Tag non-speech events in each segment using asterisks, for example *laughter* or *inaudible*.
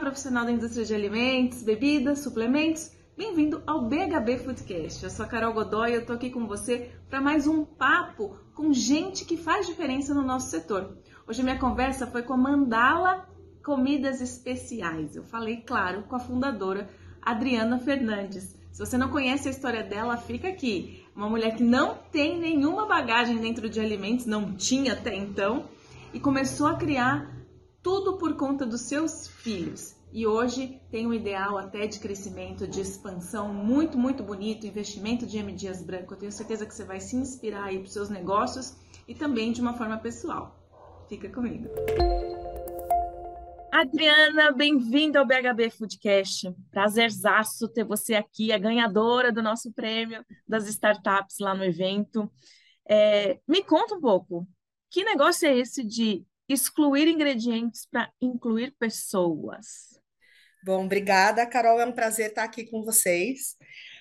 Profissional da indústria de alimentos, bebidas, suplementos. Bem-vindo ao BHB Foodcast. Eu sou a Carol Godoy e eu tô aqui com você para mais um papo com gente que faz diferença no nosso setor. Hoje minha conversa foi com a Mandala Comidas Especiais. Eu falei, claro, com a fundadora Adriana Fernandes. Se você não conhece a história dela, fica aqui. Uma mulher que não tem nenhuma bagagem dentro de alimentos, não tinha até então, e começou a criar tudo por conta dos seus filhos. E hoje tem um ideal até de crescimento, de expansão muito, muito bonito, investimento de M. Dias Branco. Eu tenho certeza que você vai se inspirar aí para os seus negócios e também de uma forma pessoal. Fica comigo. Adriana, bem-vinda ao BHB Foodcast. Prazerzaço ter você aqui, a ganhadora do nosso prêmio das startups lá no evento. É, me conta um pouco, que negócio é esse de excluir ingredientes para incluir pessoas. Bom, obrigada, Carol. É um prazer estar aqui com vocês.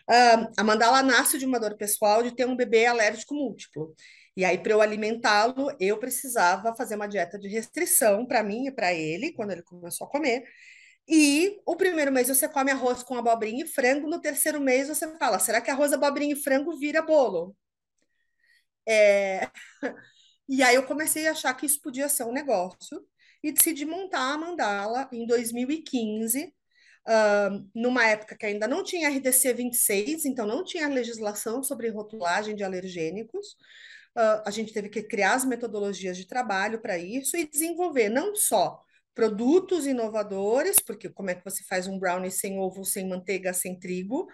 Uh, a Mandala nasce de uma dor pessoal de ter um bebê alérgico múltiplo. E aí, para eu alimentá-lo, eu precisava fazer uma dieta de restrição para mim e para ele, quando ele começou a comer. E o primeiro mês você come arroz com abobrinha e frango, no terceiro mês você fala: será que arroz, abobrinha e frango vira bolo? É... *laughs* E aí eu comecei a achar que isso podia ser um negócio e decidi montar a Mandala em 2015, uh, numa época que ainda não tinha RDC 26, então não tinha legislação sobre rotulagem de alergênicos. Uh, a gente teve que criar as metodologias de trabalho para isso e desenvolver não só produtos inovadores, porque como é que você faz um brownie sem ovo, sem manteiga, sem trigo?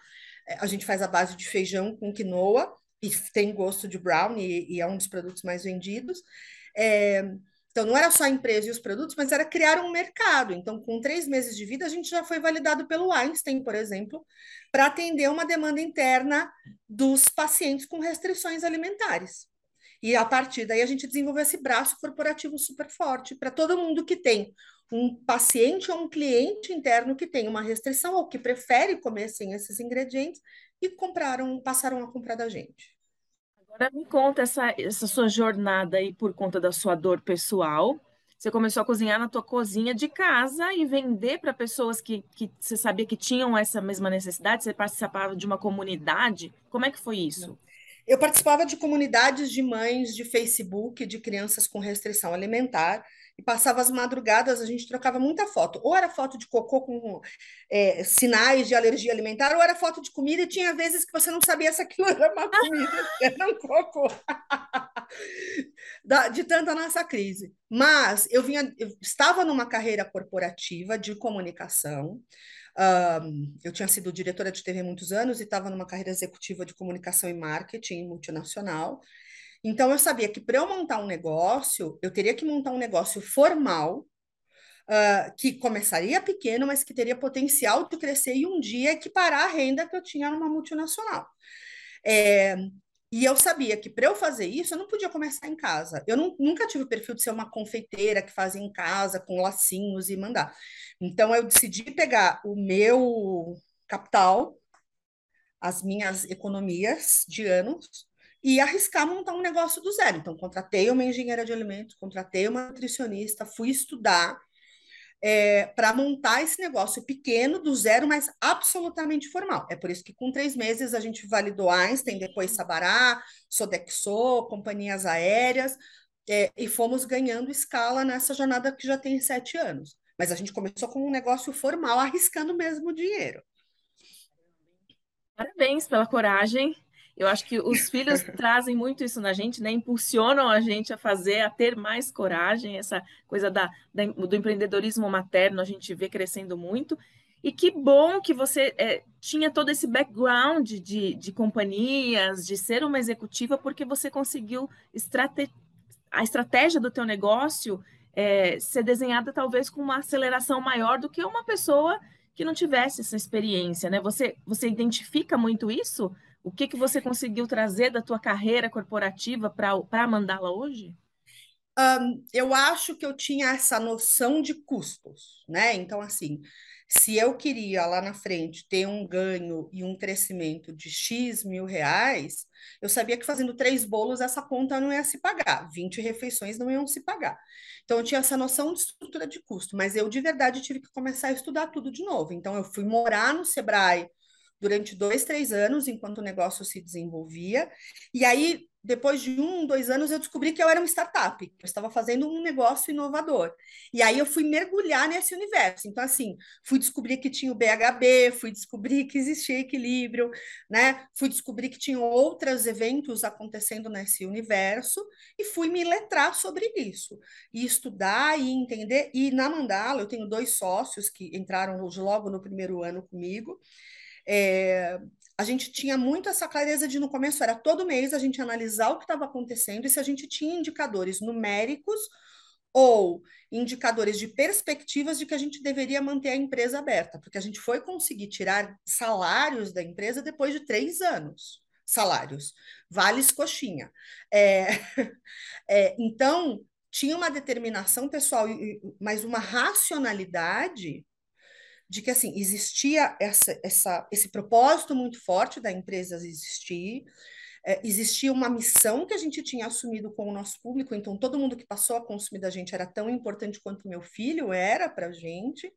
É, a gente faz a base de feijão com quinoa, e tem gosto de brownie e, é um dos produtos mais vendidos. É, então, não era só a empresa e os produtos, mas era criar um mercado. Então, com três meses de vida, a gente já foi validado pelo Einstein, por exemplo, para atender uma demanda interna dos pacientes com restrições alimentares. E a partir daí, a gente desenvolveu esse braço corporativo super forte para todo mundo que tem um paciente ou um cliente interno que tem uma restrição ou que prefere comer sem esses ingredientes e compraram, passaram a comprar da gente. Agora me conta essa, essa sua jornada aí por conta da sua dor pessoal. Você começou a cozinhar na tua cozinha de casa e vender para pessoas que, que você sabia que tinham essa mesma necessidade? Você participava de uma comunidade? Como é que foi isso? Eu participava de comunidades de mães de Facebook de crianças com restrição alimentar e passava as madrugadas, a gente trocava muita foto. Ou era foto de cocô com é, sinais de alergia alimentar, ou era foto de comida, e tinha vezes que você não sabia se aquilo era uma comida, *laughs* era um cocô. de tanta nossa crise. Mas eu vinha, eu estava numa carreira corporativa de comunicação. Um, eu tinha sido diretora de TV muitos anos e estava numa carreira executiva de comunicação e marketing multinacional. Então, eu sabia que para eu montar um negócio, eu teria que montar um negócio formal, uh, que começaria pequeno, mas que teria potencial de crescer e um dia equiparar a renda que eu tinha numa multinacional. É, e eu sabia que para eu fazer isso, eu não podia começar em casa. Eu não, nunca tive o perfil de ser uma confeiteira que fazia em casa, com lacinhos e mandar. Então, eu decidi pegar o meu capital, as minhas economias de anos, e arriscar montar um negócio do zero. Então, contratei uma engenheira de alimentos, contratei uma nutricionista, fui estudar é, para montar esse negócio pequeno, do zero, mas absolutamente formal. É por isso que com três meses a gente validou Einstein, depois Sabará, Sodexo, companhias aéreas, é, e fomos ganhando escala nessa jornada que já tem sete anos. Mas a gente começou com um negócio formal, arriscando mesmo o dinheiro. Parabéns pela coragem eu acho que os filhos *laughs* trazem muito isso na gente, né? Impulsionam a gente a fazer, a ter mais coragem, essa coisa da, da do empreendedorismo materno, a gente vê crescendo muito. E que bom que você é, tinha todo esse background de, de companhias, de ser uma executiva, porque você conseguiu estrate... a estratégia do teu negócio é, ser desenhada talvez com uma aceleração maior do que uma pessoa que não tivesse essa experiência, né? Você, você identifica muito isso? O que, que você conseguiu trazer da tua carreira corporativa para Mandala hoje? Um, eu acho que eu tinha essa noção de custos, né? Então, assim, Se eu queria lá na frente ter um ganho e um crescimento de X mil reais, eu sabia que fazendo três bolos essa conta não ia se pagar, 20 refeições não iam se pagar. Então eu tinha essa noção de estrutura de custo, mas eu de verdade tive que começar a estudar tudo de novo. Então eu fui morar no Sebrae durante dois, três anos, enquanto o negócio se desenvolvia. E aí, depois de um, dois anos, eu descobri que eu era uma startup, eu estava fazendo um negócio inovador. E aí eu fui mergulhar nesse universo. Então, assim, fui descobrir que tinha o BHB, fui descobrir que existia equilíbrio, né? Fui descobrir que tinha outros eventos acontecendo nesse universo e fui me letrar sobre isso. E estudar e entender. E na Mandala, eu tenho dois sócios que entraram logo no primeiro ano comigo. É, a gente tinha muito essa clareza de no começo era todo mês a gente analisar o que estava acontecendo e se a gente tinha indicadores numéricos ou indicadores de perspectivas de que a gente deveria manter a empresa aberta, porque a gente foi conseguir tirar salários da empresa depois de três anos. Salários, vales coxinha. É, *laughs* é, então, tinha uma determinação pessoal, mas uma racionalidade de que assim existia essa, essa, esse propósito muito forte da empresa existir, é, existia uma missão que a gente tinha assumido com o nosso público, então todo mundo que passou a consumir da gente era tão importante quanto meu filho era para a gente.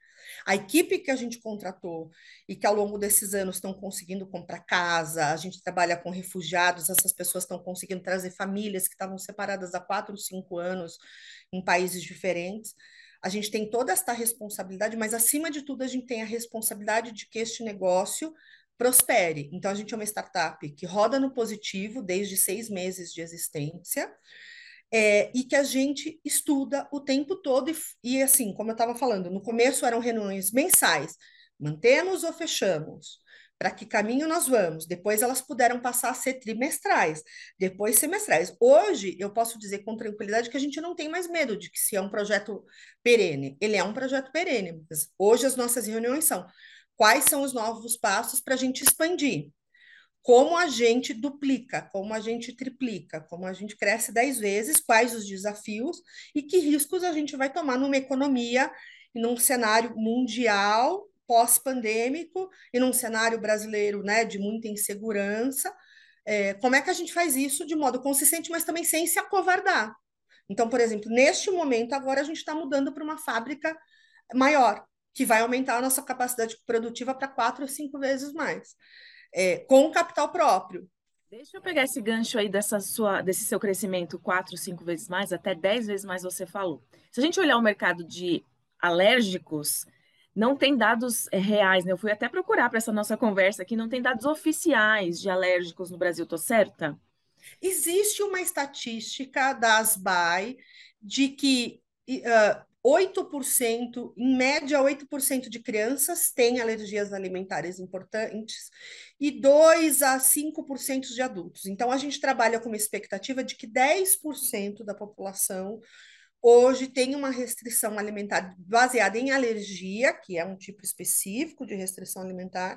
A equipe que a gente contratou e que ao longo desses anos estão conseguindo comprar casa, a gente trabalha com refugiados, essas pessoas estão conseguindo trazer famílias que estavam separadas há quatro, cinco anos em países diferentes a gente tem toda esta responsabilidade, mas acima de tudo a gente tem a responsabilidade de que este negócio prospere. Então a gente é uma startup que roda no positivo desde seis meses de existência. É, e que a gente estuda o tempo todo, e, e assim, como eu estava falando, no começo eram reuniões mensais, mantemos ou fechamos, para que caminho nós vamos. Depois elas puderam passar a ser trimestrais, depois semestrais. Hoje eu posso dizer com tranquilidade que a gente não tem mais medo de que se é um projeto perene. Ele é um projeto perene. Hoje as nossas reuniões são quais são os novos passos para a gente expandir. Como a gente duplica, como a gente triplica, como a gente cresce dez vezes, quais os desafios e que riscos a gente vai tomar numa economia, num cenário mundial pós-pandêmico e num cenário brasileiro né, de muita insegurança. É, como é que a gente faz isso de modo consistente, mas também sem se acovardar? Então, por exemplo, neste momento, agora a gente está mudando para uma fábrica maior, que vai aumentar a nossa capacidade produtiva para quatro ou cinco vezes mais, é, com capital próprio. Deixa eu pegar esse gancho aí dessa sua, desse seu crescimento quatro, cinco vezes mais, até dez vezes mais você falou. Se a gente olhar o mercado de alérgicos, não tem dados eh, reais, né? Eu fui até procurar para essa nossa conversa aqui, não tem dados oficiais de alérgicos no Brasil, tô certa? Existe uma estatística da ASBAI de que uh, 8%, em média, 8% de crianças têm alergias alimentares importantes e 2 a 5% de adultos. Então, a gente trabalha com uma expectativa de que 10% da população hoje tem uma restrição alimentar baseada em alergia, que é um tipo específico de restrição alimentar,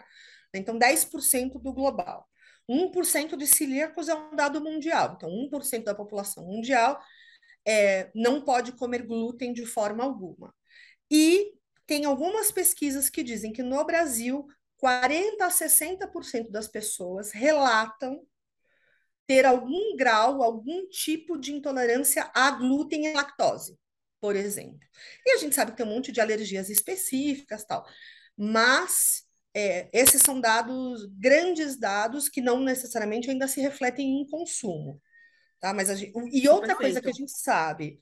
né? então 10% do global. 1% de celíacos é um dado mundial, então 1% da população mundial é, não pode comer glúten de forma alguma. E tem algumas pesquisas que dizem que no Brasil, 40 a 60% das pessoas relatam ter algum grau, algum tipo de intolerância a glúten e lactose, por exemplo. E a gente sabe que tem um monte de alergias específicas tal, mas é, esses são dados, grandes dados, que não necessariamente ainda se refletem em consumo. Tá? Mas gente, e outra Perfeito. coisa que a gente sabe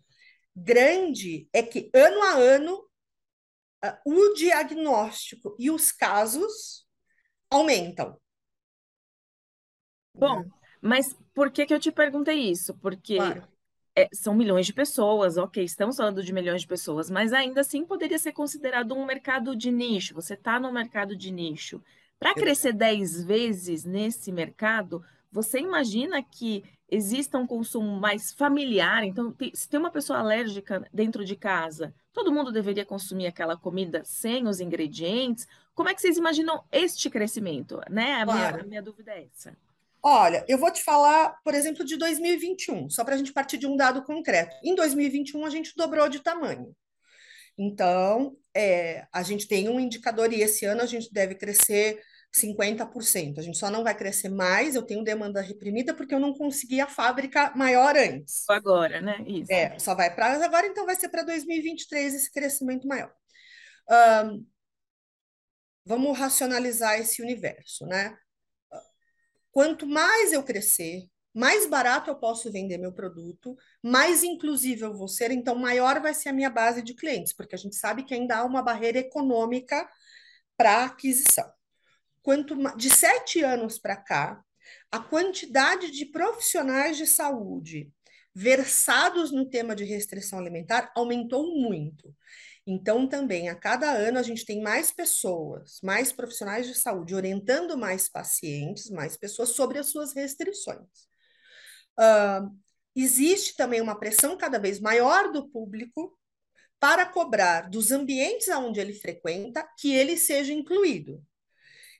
grande é que ano a ano o diagnóstico e os casos aumentam. Bom? Mas por que que eu te perguntei isso? Porque Claro. é, são milhões de pessoas, ok, estamos falando de milhões de pessoas, mas ainda assim poderia ser considerado um mercado de nicho. Você está no mercado de nicho. Para crescer 10 vezes nesse mercado, você imagina que exista um consumo mais familiar? Então, se tem uma pessoa alérgica dentro de casa, todo mundo deveria consumir aquela comida sem os ingredientes? Como é que vocês imaginam este crescimento? Né? A minha, a minha dúvida é essa. Olha, eu vou te falar, por exemplo, de 2021, só para a gente partir de um dado concreto. Em 2021, a gente dobrou de tamanho. Então, é, a gente tem um indicador e esse ano a gente deve crescer 50%. A gente só não vai crescer mais, eu tenho demanda reprimida porque eu não consegui a fábrica maior antes. Agora, né? Isso. É, só vai para agora, então vai ser para 2023 esse crescimento maior. Um, vamos racionalizar esse universo, né? Quanto mais eu crescer, mais barato eu posso vender meu produto, mais inclusive eu vou ser, então maior vai ser a minha base de clientes, porque a gente sabe que ainda há uma barreira econômica para aquisição. Quanto de sete anos para cá, a quantidade de profissionais de saúde versados no tema de restrição alimentar aumentou muito. Então, também, a cada ano, a gente tem mais pessoas, mais profissionais de saúde orientando mais pacientes, mais pessoas sobre as suas restrições. Uh, existe também uma pressão cada vez maior do público para cobrar dos ambientes onde ele frequenta que ele seja incluído.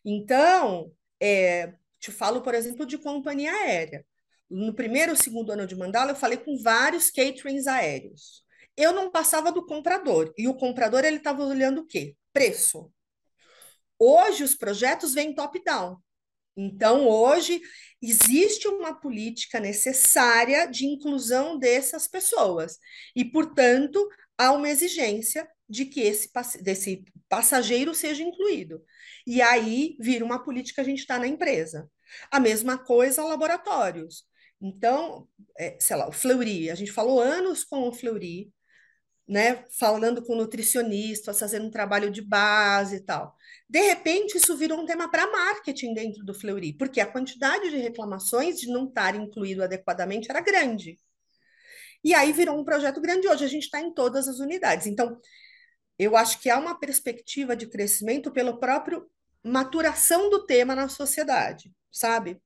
Então, é, te falo, por exemplo, de companhia aérea. No primeiro ou segundo ano de mandala, eu falei com vários caterings aéreos. Eu não passava do comprador, e o comprador ele estava olhando o quê? Preço. Hoje os projetos vêm top-down. Então, hoje, existe uma política necessária de inclusão dessas pessoas. E, portanto, há uma exigência de que esse desse passageiro seja incluído. E aí vira uma política, a gente está na empresa. A mesma coisa laboratórios. Então, é, sei lá, o Fleury, a gente falou anos com o Fleury, né, falando com nutricionistas, fazendo um trabalho de base e tal. De repente, isso virou um tema para marketing dentro do Fleury, porque a quantidade de reclamações de não estar incluído adequadamente era grande. E aí virou um projeto grande. Hoje a gente está em todas as unidades. Então, eu acho que há uma perspectiva de crescimento pelo próprio maturação do tema na sociedade, sabe?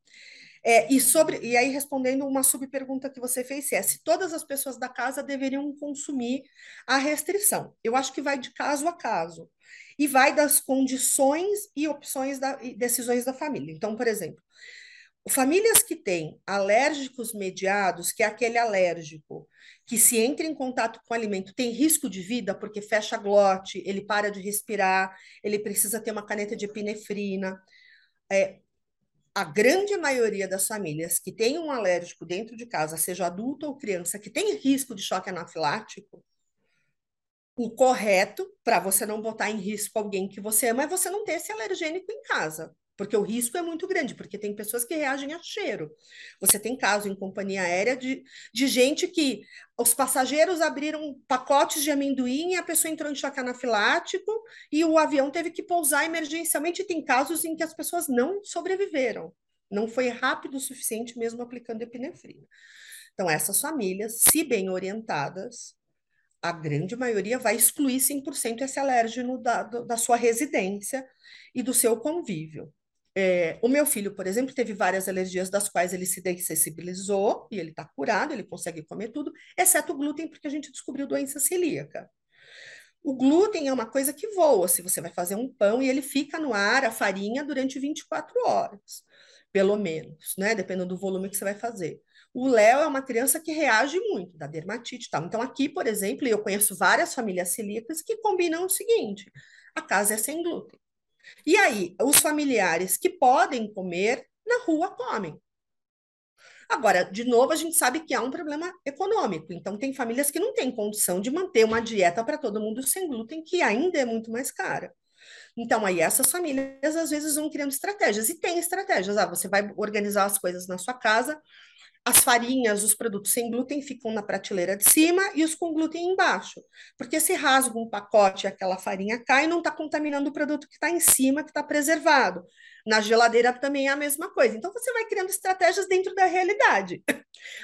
É, e sobre e aí respondendo uma subpergunta que você fez, é se todas as pessoas da casa deveriam consumir a restrição. Eu acho que vai de caso a caso e vai das condições e opções da, e decisões da família. Então, por exemplo, famílias que têm alérgicos mediados, que é aquele alérgico que se entra em contato com o alimento tem risco de vida porque fecha a glote, ele para de respirar, ele precisa ter uma caneta de epinefrina. É, a grande maioria das famílias que tem um alérgico dentro de casa, seja adulto ou criança, que tem risco de choque anafilático, o correto para você não botar em risco alguém que você ama é você não ter esse alergênico em casa, porque o risco é muito grande, porque tem pessoas que reagem a cheiro. Você tem caso em companhia aérea de, de gente que os passageiros abriram pacotes de amendoim e a pessoa entrou em choque anafilático e o avião teve que pousar emergencialmente. Tem casos em que as pessoas não sobreviveram. Não foi rápido o suficiente mesmo aplicando epinefrina. Então, essas famílias, se bem orientadas, a grande maioria vai excluir 100% esse alérgeno da, da sua residência e do seu convívio. É, o meu filho, por exemplo, teve várias alergias das quais ele se dessensibilizou e ele está curado, ele consegue comer tudo, exceto o glúten, porque a gente descobriu doença celíaca. O glúten é uma coisa que voa, se você vai fazer um pão e ele fica no ar, a farinha, durante 24 horas, pelo menos, né? Dependendo do volume que você vai fazer. O Léo é uma criança que reage muito, da dermatite e tal. Então, aqui, por exemplo, eu conheço várias famílias celíacas que combinam o seguinte: a casa é sem glúten. E aí, os familiares que podem comer, na rua comem. Agora, de novo, a gente sabe que há um problema econômico. Então, tem famílias que não têm condição de manter uma dieta para todo mundo sem glúten, que ainda é muito mais cara. Então, aí essas famílias às vezes vão criando estratégias, e tem estratégias. Ah, você vai organizar as coisas na sua casa, as farinhas, os produtos sem glúten ficam na prateleira de cima e os com glúten embaixo. Porque se rasga um pacote e aquela farinha cai, não está contaminando o produto que está em cima, que está preservado. Na geladeira também é a mesma coisa. Então você vai criando estratégias dentro da realidade.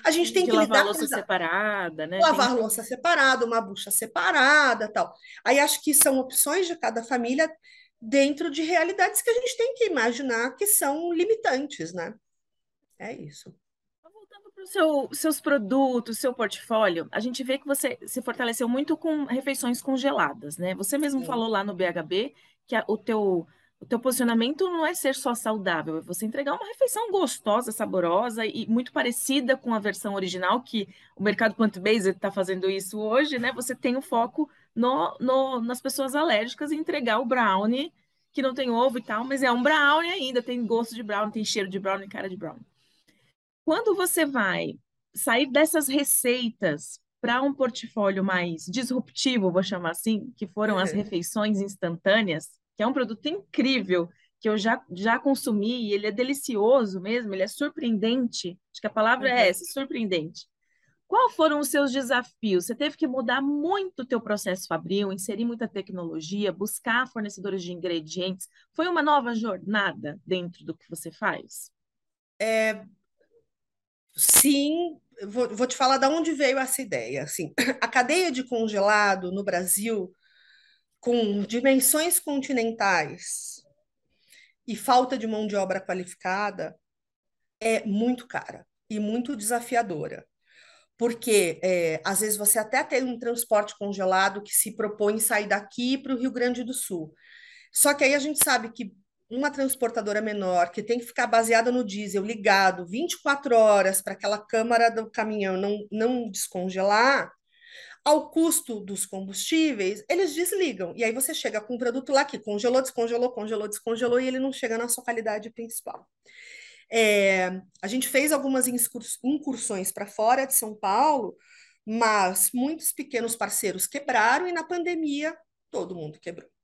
A gente tem, tem que, lavar lidar louça com separada, né? Lavar tem... louça separada, uma bucha separada, tal. Aí acho que são opções de cada família dentro de realidades que a gente tem que imaginar que são limitantes, né? É isso seu, seus produtos, seu portfólio, a gente vê que você se fortaleceu muito com refeições congeladas, né? Você mesmo Sim. falou lá no BHB que a, o, teu, o teu posicionamento não é ser só saudável, é você entregar uma refeição gostosa, saborosa e muito parecida com a versão original, que o mercado plant-based está fazendo isso hoje, né? Você tem o foco no, no, nas pessoas alérgicas e entregar o brownie, que não tem ovo e tal, mas é um brownie ainda, tem gosto de brownie, tem cheiro de brownie, cara de brownie. Quando você vai sair dessas receitas para um portfólio mais disruptivo, vou chamar assim, que foram as uhum. refeições instantâneas, que é um produto incrível, que eu já, já consumi, e ele é delicioso mesmo, ele é surpreendente. Acho que a palavra é uhum. é essa, surpreendente. Qual foram os seus desafios? Você teve que mudar muito o teu processo fabril, inserir muita tecnologia, buscar fornecedores de ingredientes. Foi uma nova jornada dentro do que você faz? É, sim, vou, vou te falar de onde veio essa ideia. Assim, *clears throat* a cadeia de congelado no Brasil, com dimensões continentais e falta de mão de obra qualificada, é muito cara e muito desafiadora. Porque é, às vezes você até tem um transporte congelado que se propõe sair daqui para o Rio Grande do Sul. Só que aí a gente sabe que uma transportadora menor que tem que ficar baseada no diesel ligado 24 horas para aquela câmara do caminhão não, não descongelar, ao custo dos combustíveis, eles desligam. E aí você chega com um produto lá que congelou, descongelou, congelou, descongelou e ele não chega na sua qualidade principal. É, a gente fez algumas incursões para fora de São Paulo, mas muitos pequenos parceiros quebraram e na pandemia todo mundo quebrou.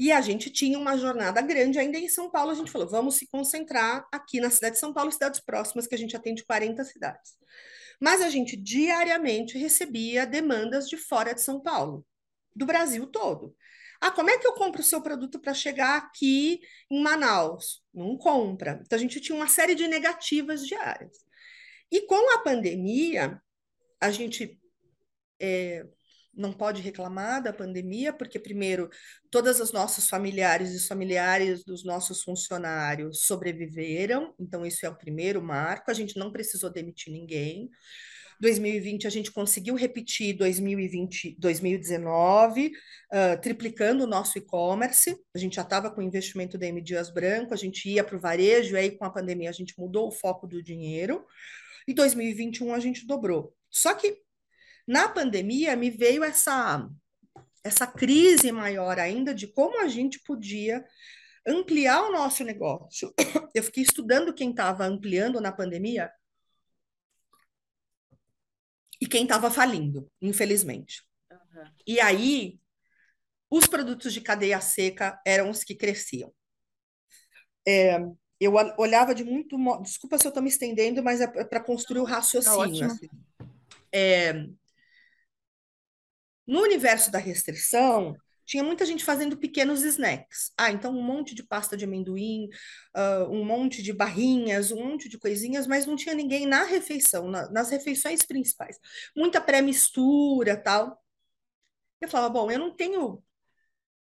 E a gente tinha uma jornada grande ainda em São Paulo. A gente falou, vamos se concentrar aqui na cidade de São Paulo, cidades próximas, que a gente atende 40 cidades. Mas a gente diariamente recebia demandas de fora de São Paulo, do Brasil todo. Ah, como é que eu compro o seu produto para chegar aqui em Manaus? Não compra. Então a gente tinha uma série de negativas diárias. E com a pandemia, a gente é, não pode reclamar da pandemia, porque, primeiro, todas as nossos familiares e familiares dos nossos funcionários sobreviveram, então, isso é o primeiro marco, a gente não precisou demitir ninguém. 2020 a gente conseguiu repetir 2020, 2019, uh, triplicando o nosso e-commerce. A gente já estava com o investimento da M Dias Branco, a gente ia para o varejo, e aí com a pandemia a gente mudou o foco do dinheiro. E 2021 a gente dobrou. Só que na pandemia, me veio essa, essa crise maior ainda de como a gente podia ampliar o nosso negócio. *coughs* Eu fiquei estudando quem estava ampliando na pandemia e quem estava falindo, infelizmente. Uhum. E aí, os produtos de cadeia seca eram os que cresciam. É, eu olhava de muito. Desculpa se eu estou me estendendo, mas é para construir o tá raciocínio. Tá assim. é, no universo da restrição, tinha muita gente fazendo pequenos snacks. Ah, então um monte de pasta de amendoim, uh, um monte de barrinhas, um monte de coisinhas, mas não tinha ninguém na refeição, na, nas refeições principais. Muita pré-mistura, tal. Eu falava, bom, eu não tenho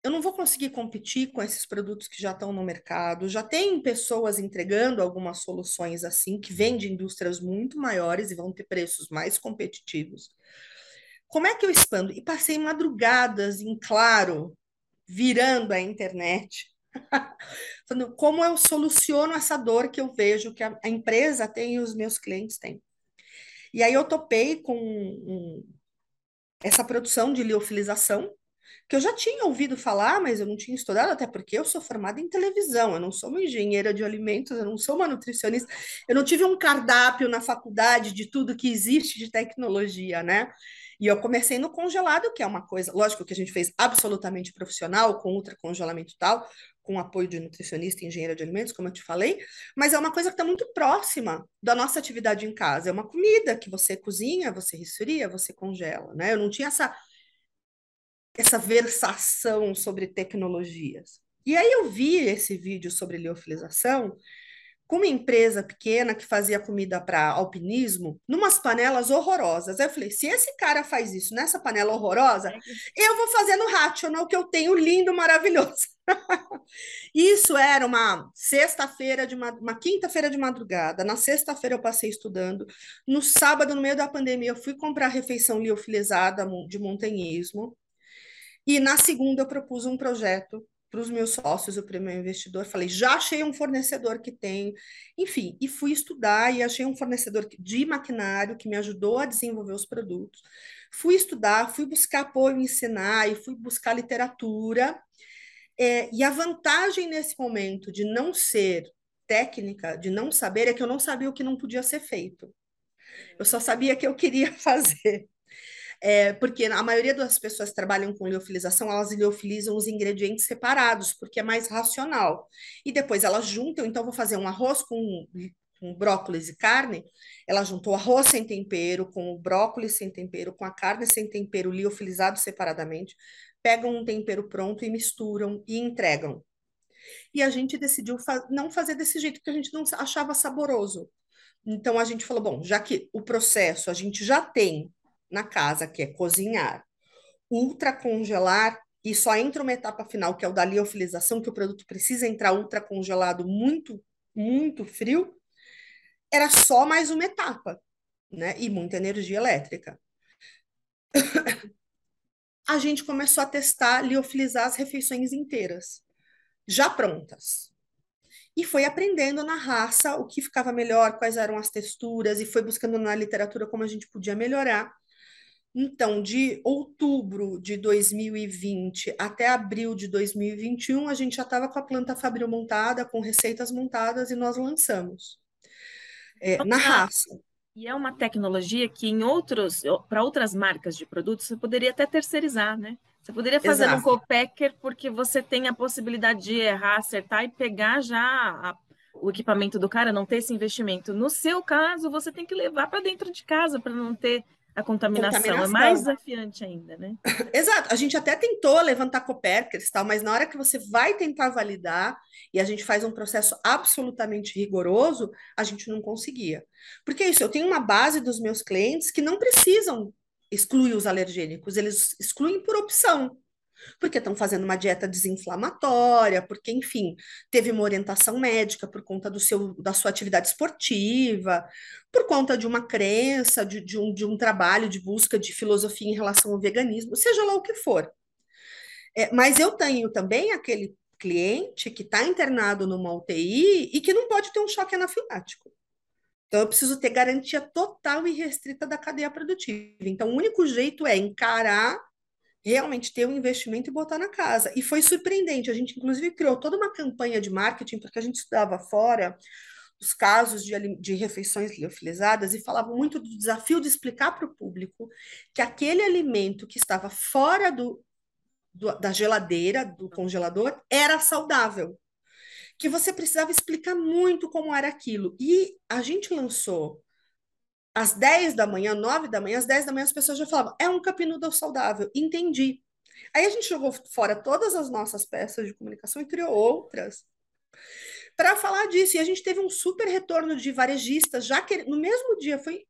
eu não vou conseguir competir com esses produtos que já estão no mercado. Já tem pessoas entregando algumas soluções assim, que vêm de indústrias muito maiores e vão ter preços mais competitivos. Como é que eu expando? E passei madrugadas em claro, virando a internet, *laughs* falando como eu soluciono essa dor que eu vejo que a, a empresa tem e os meus clientes têm. E aí eu topei com um, essa produção de liofilização, que eu já tinha ouvido falar, mas eu não tinha estudado, até porque eu sou formada em televisão, eu não sou uma engenheira de alimentos, eu não sou uma nutricionista, eu não tive um cardápio na faculdade de tudo que existe de tecnologia, né? E eu comecei no congelado, que é uma coisa, lógico que a gente fez absolutamente profissional, com ultracongelamento e tal, com apoio de nutricionista e engenheiro de alimentos, como eu te falei, mas é uma coisa que está muito próxima da nossa atividade em casa. É uma comida que você cozinha, você resfria, você congela, né? Eu não tinha essa, essa versação sobre tecnologias. E aí eu vi esse vídeo sobre liofilização com uma empresa pequena que fazia comida para alpinismo, numas panelas horrorosas. Aí eu falei: se esse cara faz isso nessa panela horrorosa, eu vou fazer no Rational, que eu tenho lindo, maravilhoso. *laughs* isso era uma sexta-feira, de uma, uma quinta-feira de madrugada. Na sexta-feira eu passei estudando. No sábado, no meio da pandemia, eu fui comprar refeição liofilizada de montanhismo. E na segunda eu propus um projeto para os meus sócios, o meu investidor, falei, já achei um fornecedor que tem, enfim, e fui estudar e achei um fornecedor de maquinário que me ajudou a desenvolver os produtos. Fui estudar, fui buscar apoio em Senai, fui buscar literatura, é, e a vantagem nesse momento de não ser técnica, de não saber, é que eu não sabia o que não podia ser feito. Eu só sabia que eu queria *laughs* fazer. É, porque a maioria das pessoas que trabalham com liofilização, elas liofilizam os ingredientes separados, porque é mais racional. E depois elas juntam, então vou fazer um arroz com, com brócolis e carne, ela juntou arroz sem tempero, com o brócolis sem tempero, com a carne sem tempero, liofilizado separadamente, pegam um tempero pronto e misturam e entregam. E a gente decidiu fa não fazer desse jeito, porque a gente não achava saboroso. Então a gente falou, bom, já que o processo a gente já tem na casa, que é cozinhar, ultra congelar, e só entra uma etapa final, que é o da liofilização, que o produto precisa entrar ultra congelado muito, muito frio, era só mais uma etapa, né? E muita energia elétrica. *coughs* a gente começou a testar liofilizar as refeições inteiras, já prontas. E foi aprendendo na raça o que ficava melhor, quais eram as texturas, e foi buscando na literatura como a gente podia melhorar. Então, de outubro de 2020 até abril de 2021, a gente já estava com a planta Fabril montada, com receitas montadas, e nós lançamos. É, na raça. E é uma tecnologia que em outros, para outras marcas de produtos, você poderia até terceirizar, né? Você poderia fazer Exato. um co-packer porque você tem a possibilidade de errar, acertar e pegar já a, o equipamento do cara, não ter esse investimento. No seu caso, você tem que levar para dentro de casa para não ter a contaminação. É contaminação. É mais desafiante ainda, né? *laughs* Exato. A gente até tentou levantar copercas tal, mas na hora que você vai tentar validar e a gente faz um processo absolutamente rigoroso, a gente não conseguia. Porque é isso, eu tenho uma base dos meus clientes que não precisam excluir os alergênicos, eles excluem por opção porque estão fazendo uma dieta desinflamatória, porque, enfim, teve uma orientação médica por conta do seu, da sua atividade esportiva, por conta de uma crença, de, de, um, de um trabalho de busca de filosofia em relação ao veganismo, seja lá o que for. É, mas eu tenho também aquele cliente que está internado numa UTI e que não pode ter um choque anafilático. Então, eu preciso ter garantia total e restrita da cadeia produtiva. Então, o único jeito é encarar realmente ter um investimento e botar na casa. E foi surpreendente. A gente, inclusive, criou toda uma campanha de marketing, porque a gente estudava fora os casos de, de refeições liofilizadas e falava muito do desafio de explicar para o público que aquele alimento que estava fora do, do, da geladeira, do congelador, era saudável. Que você precisava explicar muito como era aquilo. E a gente lançou às 10 da manhã, 9 da manhã, às 10 da manhã as pessoas já falavam, é um capinudo saudável, entendi. Aí a gente jogou fora todas as nossas peças de comunicação e criou outras para falar disso. E a gente teve um super retorno de varejistas, já que no mesmo dia foi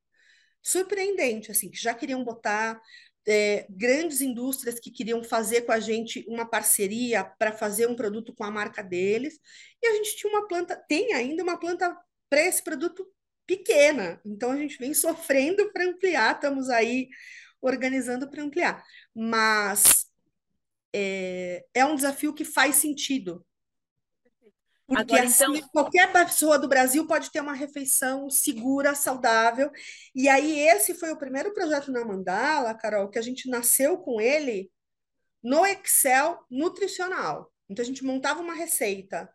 surpreendente, assim, que já queriam botar é, grandes indústrias que queriam fazer com a gente uma parceria para fazer um produto com a marca deles. E a gente tinha uma planta, tem ainda uma planta para esse produto pequena. Então a gente vem sofrendo para ampliar, estamos aí organizando para ampliar. Mas é, é, um desafio que faz sentido. Porque Agora, assim, então... qualquer pessoa do Brasil pode ter uma refeição segura, saudável. E aí, esse foi o primeiro projeto na Mandala, Carol, que a gente nasceu com ele no Excel nutricional. Então, a gente montava uma receita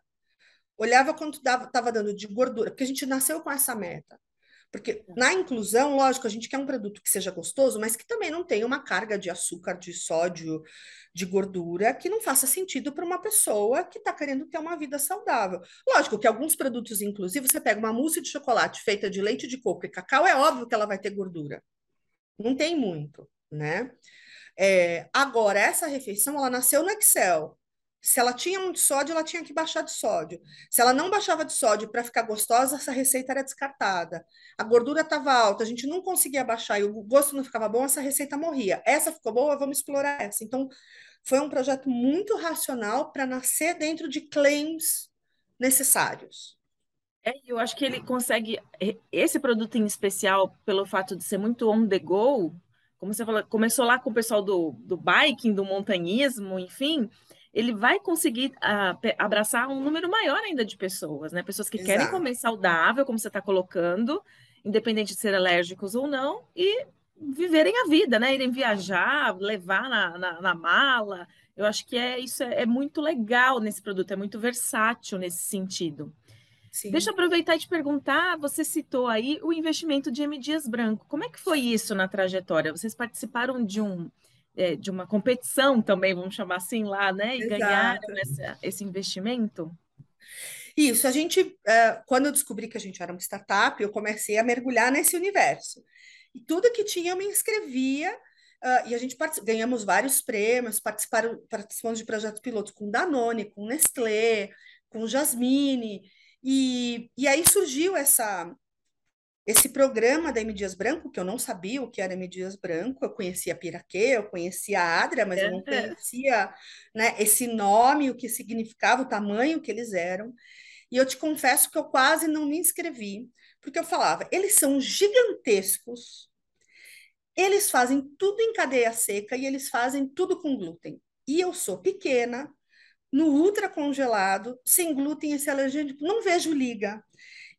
olhava quanto estava dando de gordura, porque a gente nasceu com essa meta. Porque na inclusão, lógico, a gente quer um produto que seja gostoso, mas que também não tenha uma carga de açúcar, de sódio, de gordura, que não faça sentido para uma pessoa que está querendo ter uma vida saudável. Lógico que alguns produtos inclusive, você pega uma mousse de chocolate feita de leite de coco e cacau, é óbvio que ela vai ter gordura. Não tem muito, né? É, agora, essa refeição, ela nasceu no Excel. Se ela tinha muito sódio, ela tinha que baixar de sódio. Se ela não baixava de sódio para ficar gostosa, essa receita era descartada. A gordura estava alta, a gente não conseguia baixar e o gosto não ficava bom, essa receita morria. Essa ficou boa, vamos explorar essa. Então, foi um projeto muito racional para nascer dentro de claims necessários. É, eu acho que ele consegue, esse produto em especial, pelo fato de ser muito on the go, como você falou, começou lá com o pessoal do, do biking, do montanhismo, enfim, ele vai conseguir uh, abraçar um número maior ainda de pessoas, né? Pessoas que Exato. querem comer saudável, como você está colocando, independente de ser alérgicos ou não, e viverem a vida, né? Irem viajar, levar na, na, na mala. Eu acho que é isso é, é, muito legal nesse produto, é muito versátil nesse sentido. Sim. Deixa eu aproveitar e te perguntar, você citou aí o investimento de M. Dias Branco. Como é que foi isso na trajetória? Vocês participaram de um é, de uma competição também, vamos chamar assim lá, né? E Exato. ganharam essa, esse investimento? Isso, a gente, é, quando eu descobri que a gente era uma startup, eu comecei a mergulhar nesse universo. E tudo que tinha eu me inscrevia, uh, e a gente ganhamos vários prêmios, participaram, participamos de projetos pilotos com Danone, com Nestlé, com Jasmine, e, e aí surgiu essa, esse programa da M. Dias Branco, que eu não sabia o que era M. Dias Branco, eu conhecia Piraquê, eu conhecia a Adria, mas eu não conhecia né, esse nome, o que significava, o tamanho que eles eram. E eu te confesso que eu quase não me inscrevi, porque eu falava, eles são gigantescos, eles fazem tudo em cadeia seca e eles fazem tudo com glúten. E eu sou pequena, no ultra congelado, sem glúten, esse alergênico, não vejo liga.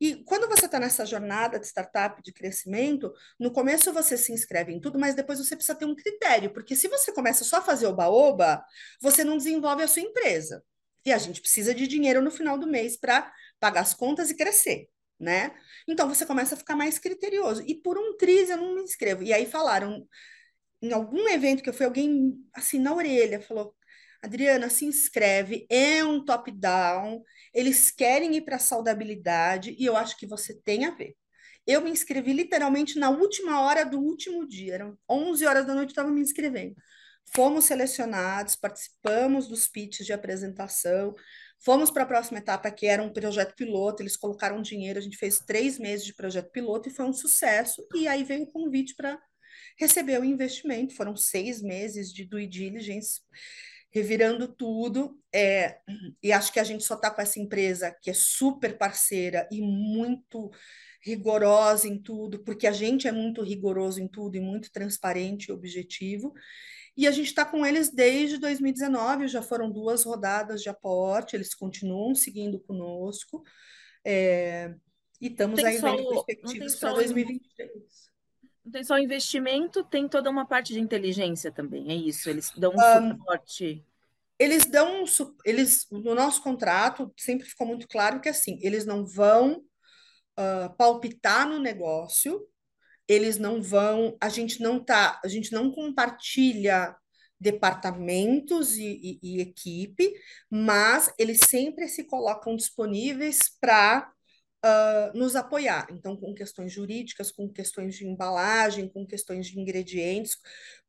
E quando você está nessa jornada de startup, de crescimento, no começo você se inscreve em tudo, mas depois você precisa ter um critério, porque se você começa só a fazer oba-oba, você não desenvolve a sua empresa. E a gente precisa de dinheiro no final do mês para pagar as contas e crescer, né? Então você começa a ficar mais criterioso. E por um triz eu não me inscrevo. E aí falaram, em algum evento que eu fui, alguém assim na orelha falou: Adriana, se inscreve, é um top-down, eles querem ir para a saudabilidade e eu acho que você tem a ver. Eu me inscrevi literalmente na última hora do último dia, eram 11 horas da noite, estava me inscrevendo. Fomos selecionados, participamos dos pitches de apresentação, fomos para a próxima etapa, que era um projeto piloto, eles colocaram dinheiro, a gente fez três meses de projeto piloto e foi um sucesso, e aí veio o convite para receber o investimento, foram seis meses de due diligence, revirando tudo. É, e acho que a gente só está com essa empresa que é super parceira e muito rigorosa em tudo, porque a gente é muito rigoroso em tudo e muito transparente e objetivo. E a gente está com eles desde 2019, já foram duas rodadas de aporte, eles continuam seguindo conosco. É, e estamos aí vendo perspectivas para 2023 não tem só investimento, tem toda uma parte de inteligência também, é isso. Eles dão um, um suporte. Eles dão um, eles no nosso contrato sempre ficou muito claro que assim eles não vão uh, palpitar no negócio, eles não vão, a gente não tá, a gente não compartilha departamentos e, e, e equipe, mas eles sempre se colocam disponíveis para uh, nos apoiar. Então, com questões jurídicas, com questões de embalagem, com questões de ingredientes,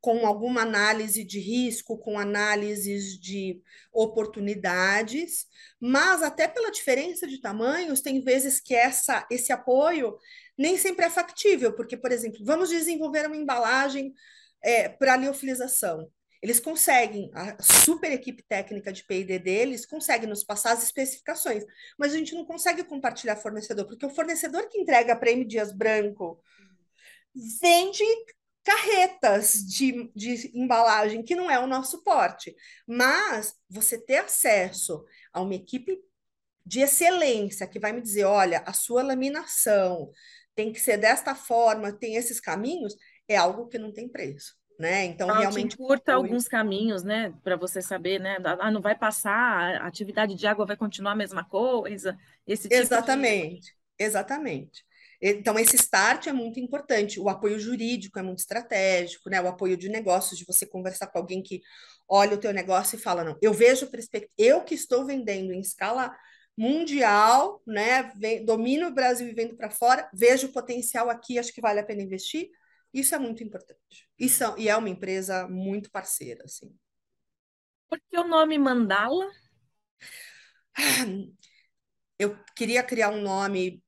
com alguma análise de risco, com análises de oportunidades, mas até pela diferença de tamanhos, tem vezes que essa, esse apoio nem sempre é factível, porque, por exemplo, vamos desenvolver uma embalagem é, para liofilização. Eles conseguem, a super equipe técnica de P&D deles consegue nos passar as especificações, mas a gente não consegue compartilhar fornecedor, porque o fornecedor que entrega M Dias Branco vende carretas de, de embalagem, que não é o nosso porte. Mas você ter acesso a uma equipe de excelência que vai me dizer, olha, a sua laminação tem que ser desta forma, tem esses caminhos, é algo que não tem preço né? Então, ah, realmente. Curta foi... alguns caminhos, né? Para você saber, né? Ah, não vai passar, a atividade de água vai continuar a mesma coisa. Esse tipo exatamente, de... exatamente. Então, esse start é muito importante. O apoio jurídico é muito estratégico, né? O apoio de negócios, de você conversar com alguém que olha o teu negócio e fala, não, eu vejo perspectiva, eu que estou vendendo em escala mundial, né? Domino o Brasil e vendo para fora, vejo o potencial aqui, acho que vale a pena investir isso é muito importante. Isso, e é uma empresa muito parceira, assim. Por que o nome Mandala? *sighs* Eu queria criar um nome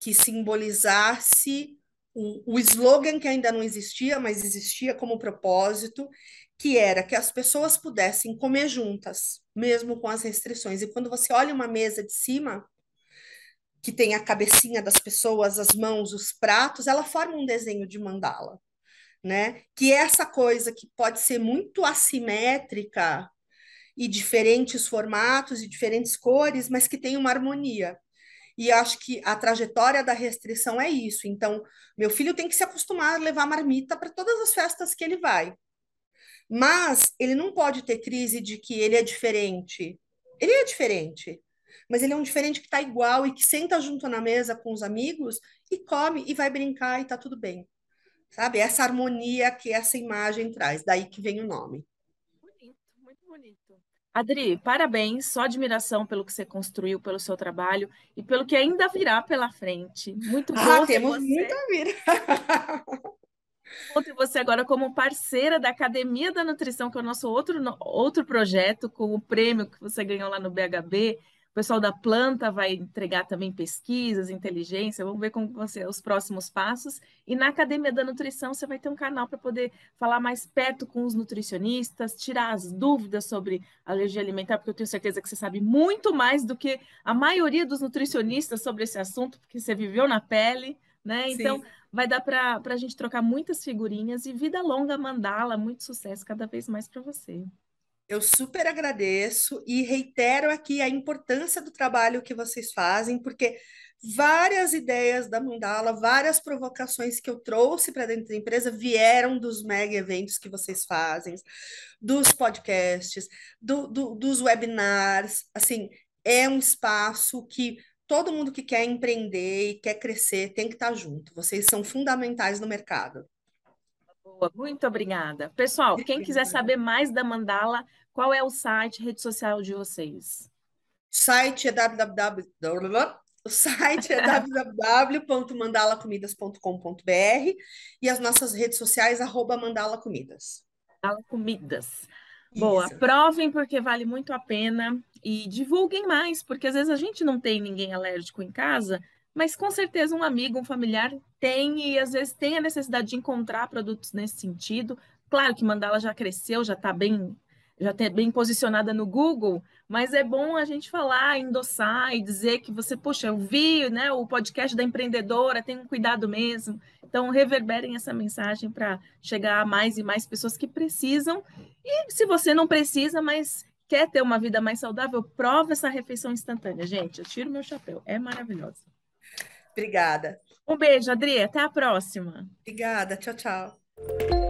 que simbolizasse o, o slogan que ainda não existia, mas existia como propósito, que era que as pessoas pudessem comer juntas, mesmo com as restrições. E quando você olha uma mesa de cima, que tem a cabecinha das pessoas, as mãos, os pratos, ela forma um desenho de mandala, né? Que é essa coisa que pode ser muito assimétrica e diferentes formatos e diferentes cores, mas que tem uma harmonia. E acho que a trajetória da restrição é isso. Então, meu filho tem que se acostumar a levar marmita para todas as festas que ele vai. Mas ele não pode ter crise de que ele é diferente. Ele é diferente, mas ele é um diferente que está igual e que senta junto na mesa com os amigos e come e vai brincar e tá tudo bem. Sabe? Essa harmonia que essa imagem traz, daí que vem o nome. Bonito, muito bonito. Adri, parabéns, só admiração pelo que você construiu, pelo seu trabalho e pelo que ainda virá pela frente. Muito ah, bom. Ah, temos você... muito a vir. Ter você agora como parceira da Academia da Nutrição, que é o nosso outro, outro projeto, com o prêmio que você ganhou lá no BHB. O pessoal da planta vai entregar também pesquisas, inteligência. Vamos ver como você os próximos passos. E na Academia da Nutrição você vai ter um canal para poder falar mais perto com os nutricionistas, tirar as dúvidas sobre alergia alimentar, porque eu tenho certeza que você sabe muito mais do que a maioria dos nutricionistas sobre esse assunto, porque você viveu na pele, né? Então Sim. vai dar para a gente trocar muitas figurinhas e vida longa mandala, muito sucesso cada vez mais para você. Eu super agradeço e reitero aqui a importância do trabalho que vocês fazem, porque várias ideias da Mandala, várias provocações que eu trouxe para dentro da empresa vieram dos mega eventos que vocês fazem, dos podcasts, do, do, dos webinars. Assim, é um espaço que todo mundo que quer empreender e quer crescer tem que estar junto. Vocês são fundamentais no mercado. Boa, muito obrigada. Pessoal, quem quiser saber mais da Mandala, qual é o site, rede social de vocês? O site é www. O site é *laughs* www.mandalacomidas.com.br e as nossas redes sociais, arroba Mandala Comidas. Mandala Comidas. Boa, provem porque vale muito a pena e divulguem mais, porque às vezes a gente não tem ninguém alérgico em casa, mas com certeza um amigo, um familiar tem e às vezes tem a necessidade de encontrar produtos nesse sentido. Claro que Mandala já cresceu, já está bem já está bem posicionada no Google, mas é bom a gente falar, endossar e dizer que você, poxa, eu vi né, o podcast da empreendedora, tem um cuidado mesmo. Então, reverberem essa mensagem para chegar a mais e mais pessoas que precisam. E se você não precisa, mas quer ter uma vida mais saudável, prova essa refeição instantânea. Gente, eu tiro meu chapéu, é maravilhosa. Obrigada. Um beijo, Adri, até a próxima. Obrigada, tchau, tchau.